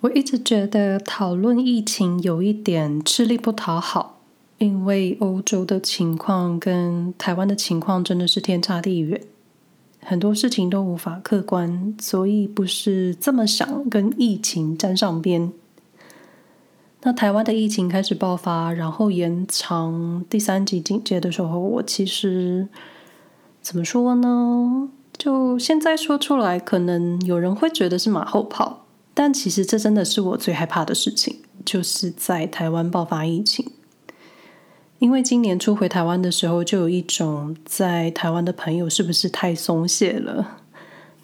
我一直觉得讨论疫情有一点吃力不讨好，因为欧洲的情况跟台湾的情况真的是天差地远，很多事情都无法客观，所以不是这么想跟疫情沾上边。那台湾的疫情开始爆发，然后延长第三级警戒的时候，我其实怎么说呢？就现在说出来，可能有人会觉得是马后炮。但其实这真的是我最害怕的事情，就是在台湾爆发疫情。因为今年初回台湾的时候，就有一种在台湾的朋友是不是太松懈了？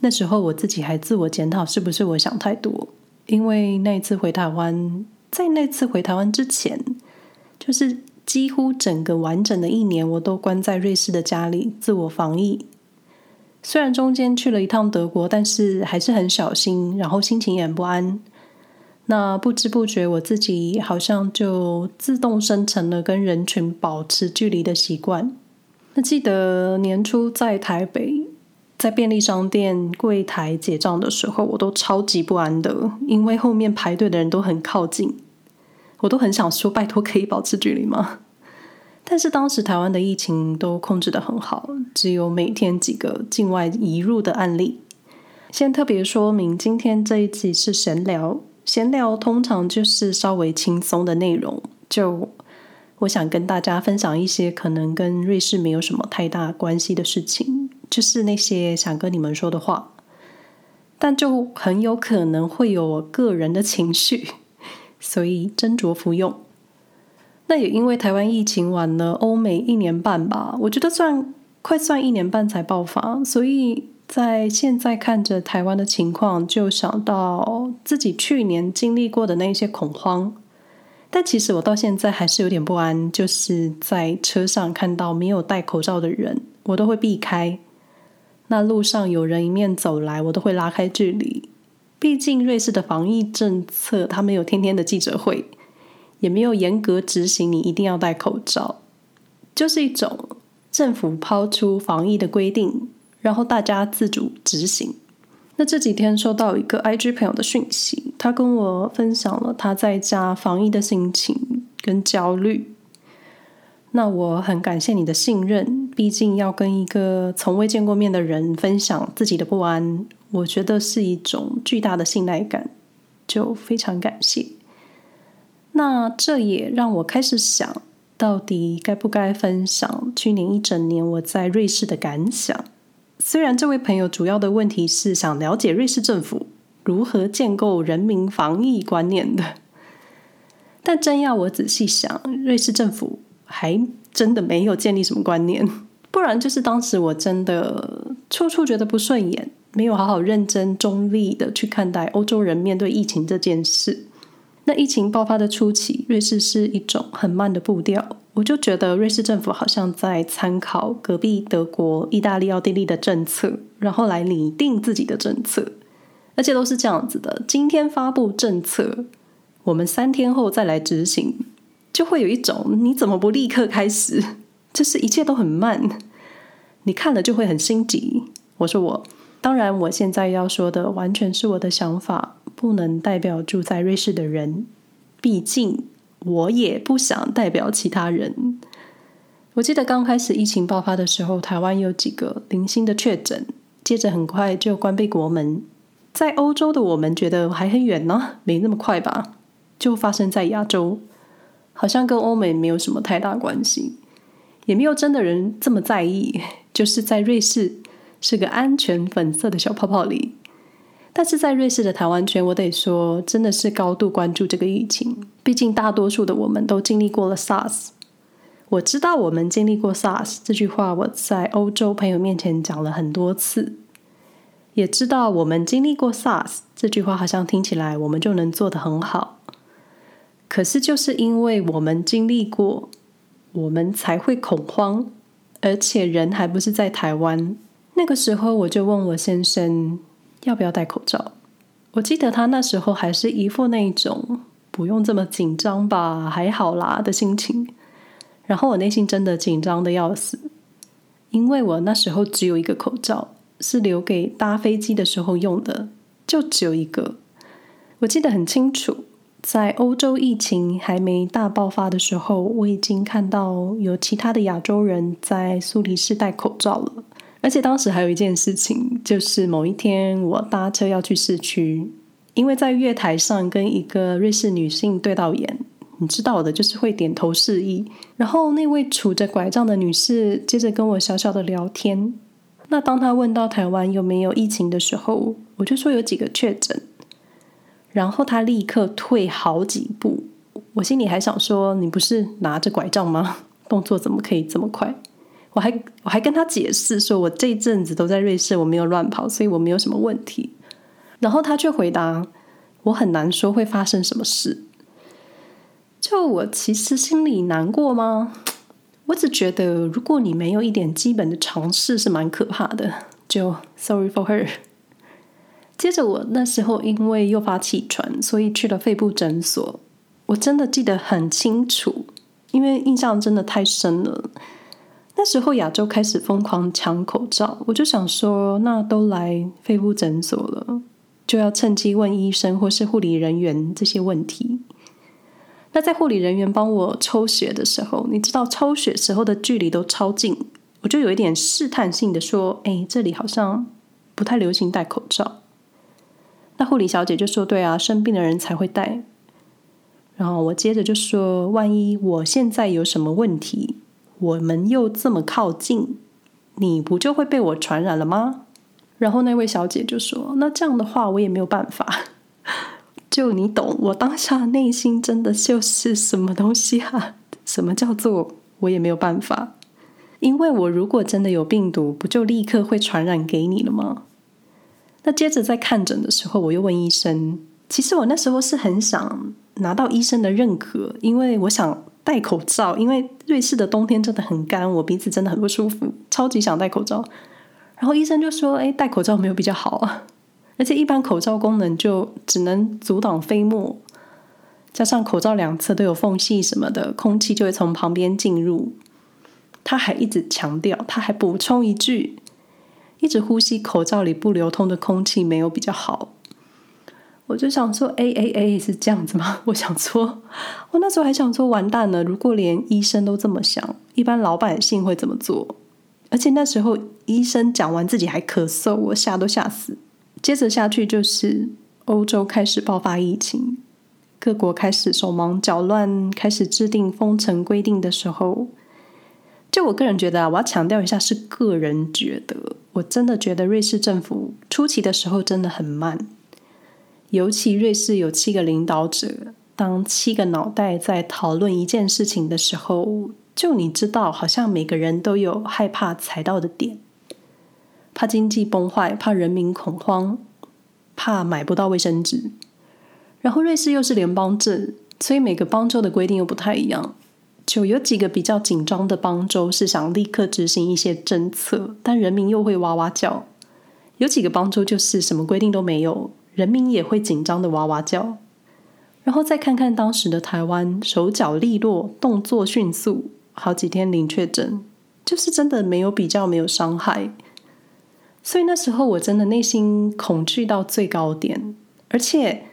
那时候我自己还自我检讨，是不是我想太多？因为那一次回台湾，在那次回台湾之前，就是几乎整个完整的一年，我都关在瑞士的家里自我防疫。虽然中间去了一趟德国，但是还是很小心，然后心情也很不安。那不知不觉，我自己好像就自动生成了跟人群保持距离的习惯。那记得年初在台北，在便利商店柜台结账的时候，我都超级不安的，因为后面排队的人都很靠近，我都很想说：“拜托，可以保持距离吗？”但是当时台湾的疫情都控制得很好，只有每天几个境外移入的案例。先特别说明，今天这一集是闲聊，闲聊通常就是稍微轻松的内容。就我想跟大家分享一些可能跟瑞士没有什么太大关系的事情，就是那些想跟你们说的话，但就很有可能会有我个人的情绪，所以斟酌服用。那也因为台湾疫情晚了欧美一年半吧，我觉得算快算一年半才爆发，所以在现在看着台湾的情况，就想到自己去年经历过的那些恐慌。但其实我到现在还是有点不安，就是在车上看到没有戴口罩的人，我都会避开；那路上有人迎面走来，我都会拉开距离。毕竟瑞士的防疫政策，他们有天天的记者会。也没有严格执行，你一定要戴口罩，就是一种政府抛出防疫的规定，然后大家自主执行。那这几天收到一个 IG 朋友的讯息，他跟我分享了他在家防疫的心情跟焦虑。那我很感谢你的信任，毕竟要跟一个从未见过面的人分享自己的不安，我觉得是一种巨大的信赖感，就非常感谢。那这也让我开始想，到底该不该分享去年一整年我在瑞士的感想？虽然这位朋友主要的问题是想了解瑞士政府如何建构人民防疫观念的，但真要我仔细想，瑞士政府还真的没有建立什么观念，不然就是当时我真的处处觉得不顺眼，没有好好认真中立的去看待欧洲人面对疫情这件事。那疫情爆发的初期，瑞士是一种很慢的步调，我就觉得瑞士政府好像在参考隔壁德国、意大利、奥地利的政策，然后来拟定自己的政策，而且都是这样子的：今天发布政策，我们三天后再来执行，就会有一种你怎么不立刻开始？就是一切都很慢，你看了就会很心急。我说我，当然我现在要说的完全是我的想法。不能代表住在瑞士的人，毕竟我也不想代表其他人。我记得刚开始疫情爆发的时候，台湾有几个零星的确诊，接着很快就关闭国门。在欧洲的我们觉得还很远呢，没那么快吧？就发生在亚洲，好像跟欧美没有什么太大关系，也没有真的人这么在意。就是在瑞士，是个安全粉色的小泡泡里。但是在瑞士的台湾圈，我得说，真的是高度关注这个疫情。毕竟大多数的我们都经历过了 SARS。我知道我们经历过 SARS 这句话，我在欧洲朋友面前讲了很多次。也知道我们经历过 SARS 这句话，好像听起来我们就能做得很好。可是就是因为我们经历过，我们才会恐慌，而且人还不是在台湾。那个时候我就问我先生。要不要戴口罩？我记得他那时候还是一副那种不用这么紧张吧，还好啦的心情。然后我内心真的紧张的要死，因为我那时候只有一个口罩，是留给搭飞机的时候用的，就只有一个。我记得很清楚，在欧洲疫情还没大爆发的时候，我已经看到有其他的亚洲人在苏黎世戴口罩了。而且当时还有一件事情，就是某一天我搭车要去市区，因为在月台上跟一个瑞士女性对到眼，你知道的，就是会点头示意。然后那位拄着拐杖的女士接着跟我小小的聊天。那当她问到台湾有没有疫情的时候，我就说有几个确诊。然后她立刻退好几步，我心里还想说：你不是拿着拐杖吗？动作怎么可以这么快？我还我还跟他解释说，我这一阵子都在瑞士，我没有乱跑，所以我没有什么问题。然后他却回答：“我很难说会发生什么事。”就我其实心里难过吗？我只觉得，如果你没有一点基本的常识，是蛮可怕的。就 sorry for her。接着我那时候因为诱发气喘，所以去了肺部诊所。我真的记得很清楚，因为印象真的太深了。那时候亚洲开始疯狂抢口罩，我就想说，那都来肺部诊所了，就要趁机问医生或是护理人员这些问题。那在护理人员帮我抽血的时候，你知道抽血时候的距离都超近，我就有一点试探性的说：“哎，这里好像不太流行戴口罩。”那护理小姐就说：“对啊，生病的人才会戴。”然后我接着就说：“万一我现在有什么问题？”我们又这么靠近，你不就会被我传染了吗？然后那位小姐就说：“那这样的话，我也没有办法。”就你懂，我当下内心真的就是什么东西啊？什么叫做我也没有办法？因为我如果真的有病毒，不就立刻会传染给你了吗？那接着在看诊的时候，我又问医生：“其实我那时候是很想拿到医生的认可，因为我想。”戴口罩，因为瑞士的冬天真的很干，我鼻子真的很不舒服，超级想戴口罩。然后医生就说：“哎，戴口罩没有比较好啊，而且一般口罩功能就只能阻挡飞沫，加上口罩两侧都有缝隙什么的，空气就会从旁边进入。”他还一直强调，他还补充一句：“一直呼吸口罩里不流通的空气没有比较好。”我就想说，A A A 是这样子吗？我想说，我那时候还想说，完蛋了！如果连医生都这么想，一般老百姓会怎么做？而且那时候医生讲完自己还咳嗽，我吓都吓死。接着下去就是欧洲开始爆发疫情，各国开始手忙脚乱，开始制定封城规定的时候，就我个人觉得啊，我要强调一下，是个人觉得，我真的觉得瑞士政府初期的时候真的很慢。尤其瑞士有七个领导者，当七个脑袋在讨论一件事情的时候，就你知道，好像每个人都有害怕踩到的点，怕经济崩坏，怕人民恐慌，怕买不到卫生纸。然后瑞士又是联邦制，所以每个邦州的规定又不太一样。就有几个比较紧张的邦州是想立刻执行一些政策，但人民又会哇哇叫。有几个邦州就是什么规定都没有。人民也会紧张的哇哇叫，然后再看看当时的台湾，手脚利落，动作迅速，好几天零确诊，就是真的没有比较，没有伤害。所以那时候我真的内心恐惧到最高点。而且，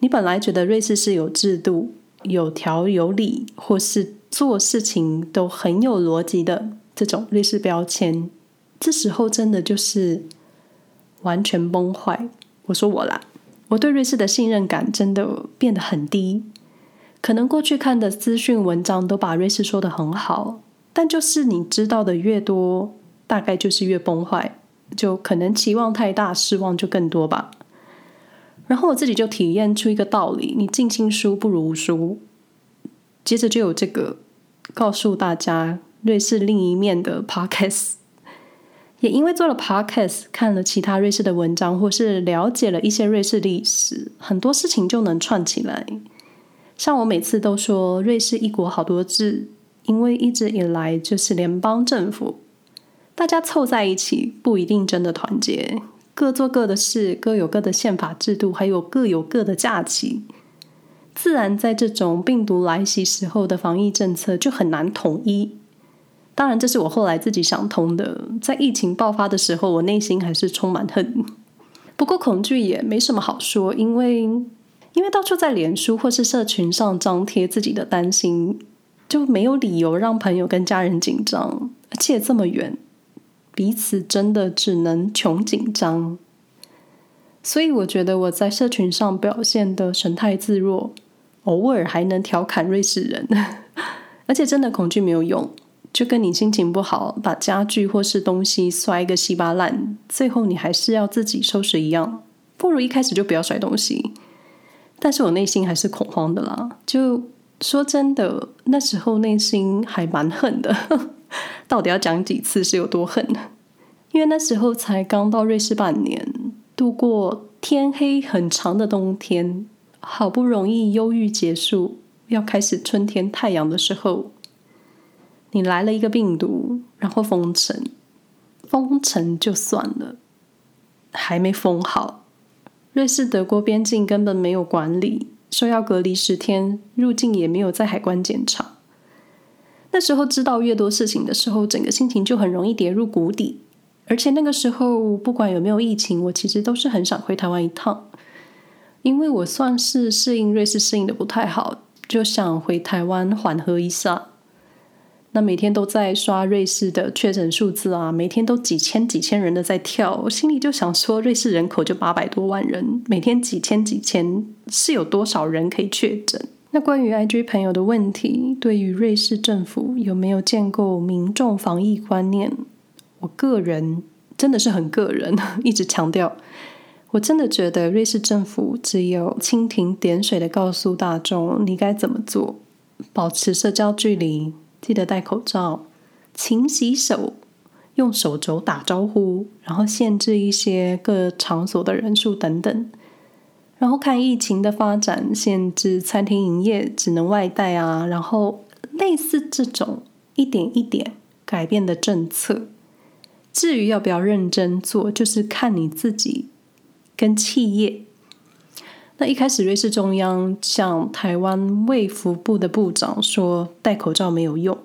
你本来觉得瑞士是有制度、有条有理，或是做事情都很有逻辑的这种瑞士标签，这时候真的就是完全崩坏。我说我啦，我对瑞士的信任感真的变得很低。可能过去看的资讯文章都把瑞士说得很好，但就是你知道的越多，大概就是越崩坏。就可能期望太大，失望就更多吧。然后我自己就体验出一个道理：你尽信书不如无书。接着就有这个告诉大家瑞士另一面的 podcast。也因为做了 podcast，看了其他瑞士的文章，或是了解了一些瑞士历史，很多事情就能串起来。像我每次都说瑞士一国好多制，因为一直以来就是联邦政府，大家凑在一起不一定真的团结，各做各的事，各有各的宪法制度，还有各有各的假期，自然在这种病毒来袭时候的防疫政策就很难统一。当然，这是我后来自己想通的。在疫情爆发的时候，我内心还是充满恨。不过恐惧也没什么好说，因为因为到处在脸书或是社群上张贴自己的担心，就没有理由让朋友跟家人紧张，而且这么远，彼此真的只能穷紧张。所以我觉得我在社群上表现的神态自若，偶尔还能调侃瑞士人，而且真的恐惧没有用。就跟你心情不好，把家具或是东西摔个稀巴烂，最后你还是要自己收拾一样，不如一开始就不要摔东西。但是我内心还是恐慌的啦。就说真的，那时候内心还蛮恨的。到底要讲几次是有多恨？因为那时候才刚到瑞士半年，度过天黑很长的冬天，好不容易忧郁结束，要开始春天太阳的时候。你来了一个病毒，然后封城，封城就算了，还没封好。瑞士德国边境根本没有管理，说要隔离十天，入境也没有在海关检查。那时候知道越多事情的时候，整个心情就很容易跌入谷底。而且那个时候不管有没有疫情，我其实都是很想回台湾一趟，因为我算是适应瑞士适应的不太好，就想回台湾缓和一下。那每天都在刷瑞士的确诊数字啊，每天都几千几千人的在跳，我心里就想说，瑞士人口就八百多万人，每天几千几千，是有多少人可以确诊？那关于 IG 朋友的问题，对于瑞士政府有没有建构民众防疫观念？我个人真的是很个人，一直强调，我真的觉得瑞士政府只有蜻蜓点水的告诉大众你该怎么做，保持社交距离。记得戴口罩，勤洗手，用手肘打招呼，然后限制一些各场所的人数等等，然后看疫情的发展，限制餐厅营业，只能外带啊，然后类似这种一点一点改变的政策。至于要不要认真做，就是看你自己跟企业。那一开始，瑞士中央向台湾卫福部的部长说戴口罩没有用。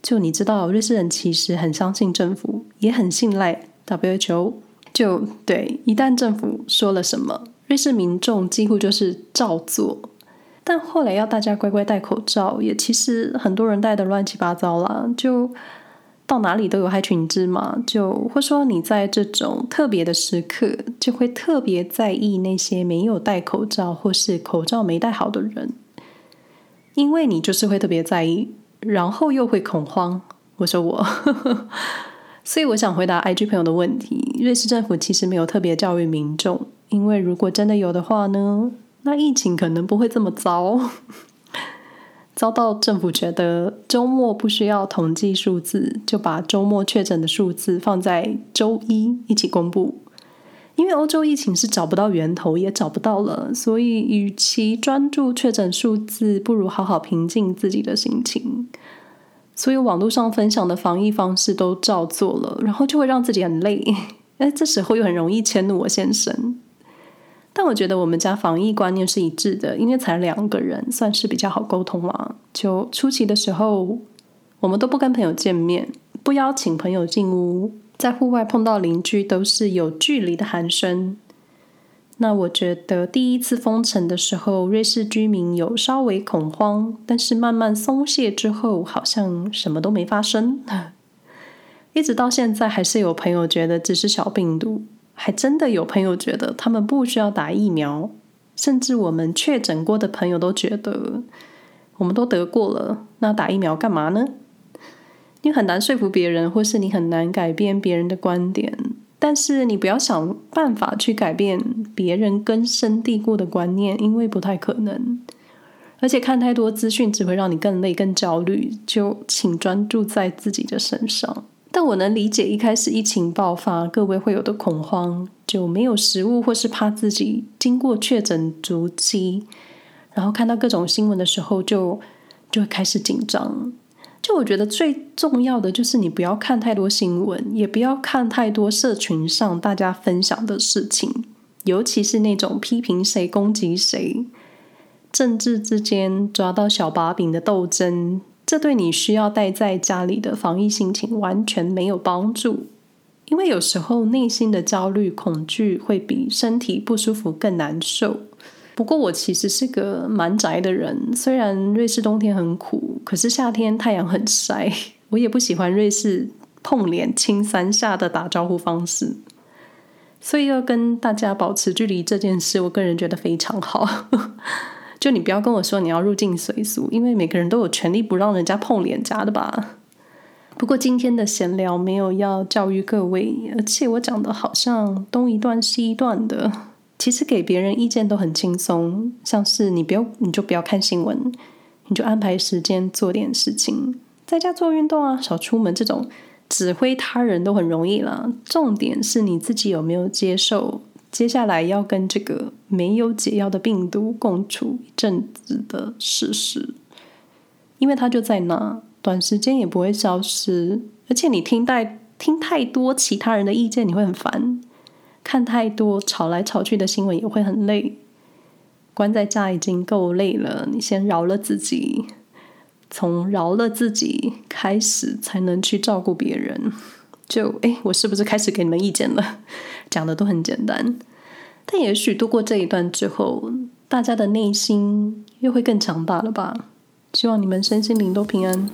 就你知道，瑞士人其实很相信政府，也很信赖 WHO。就对，一旦政府说了什么，瑞士民众几乎就是照做。但后来要大家乖乖戴口罩，也其实很多人戴得乱七八糟啦。就。到哪里都有害群之马，就或说你在这种特别的时刻，就会特别在意那些没有戴口罩或是口罩没戴好的人，因为你就是会特别在意，然后又会恐慌。我说我，所以我想回答 IG 朋友的问题：瑞士政府其实没有特别教育民众，因为如果真的有的话呢，那疫情可能不会这么糟。遭到政府觉得周末不需要统计数字，就把周末确诊的数字放在周一一起公布。因为欧洲疫情是找不到源头，也找不到了，所以与其专注确诊数字，不如好好平静自己的心情。所以网络上分享的防疫方式都照做了，然后就会让自己很累。哎，这时候又很容易迁怒我先生。但我觉得我们家防疫观念是一致的，因为才两个人，算是比较好沟通嘛。就初期的时候，我们都不跟朋友见面，不邀请朋友进屋，在户外碰到邻居都是有距离的寒暄。那我觉得第一次封城的时候，瑞士居民有稍微恐慌，但是慢慢松懈之后，好像什么都没发生。一直到现在，还是有朋友觉得只是小病毒。还真的有朋友觉得他们不需要打疫苗，甚至我们确诊过的朋友都觉得我们都得过了，那打疫苗干嘛呢？你很难说服别人，或是你很难改变别人的观点，但是你不要想办法去改变别人根深蒂固的观念，因为不太可能。而且看太多资讯只会让你更累、更焦虑，就请专注在自己的身上。但我能理解一开始疫情爆发，各位会有的恐慌，就没有食物，或是怕自己经过确诊足迹，然后看到各种新闻的时候就，就会开始紧张。就我觉得最重要的就是你不要看太多新闻，也不要看太多社群上大家分享的事情，尤其是那种批评谁、攻击谁、政治之间抓到小把柄的斗争。这对你需要待在家里的防疫心情完全没有帮助，因为有时候内心的焦虑、恐惧会比身体不舒服更难受。不过我其实是个蛮宅的人，虽然瑞士冬天很苦，可是夏天太阳很晒，我也不喜欢瑞士碰脸亲三下的打招呼方式。所以要跟大家保持距离这件事，我个人觉得非常好。就你不要跟我说你要入境随俗，因为每个人都有权利不让人家碰脸颊的吧。不过今天的闲聊没有要教育各位，而且我讲的好像东一段西一段的。其实给别人意见都很轻松，像是你不要你就不要看新闻，你就安排时间做点事情，在家做运动啊，少出门这种。指挥他人都很容易啦，重点是你自己有没有接受接下来要跟这个没有解药的病毒共处一阵子的事实，因为它就在那，短时间也不会消失，而且你听太听太多其他人的意见，你会很烦；看太多吵来吵去的新闻也会很累。关在家已经够累了，你先饶了自己。从饶了自己开始，才能去照顾别人。就诶，我是不是开始给你们意见了？讲的都很简单，但也许度过这一段之后，大家的内心又会更强大了吧？希望你们身心灵都平安。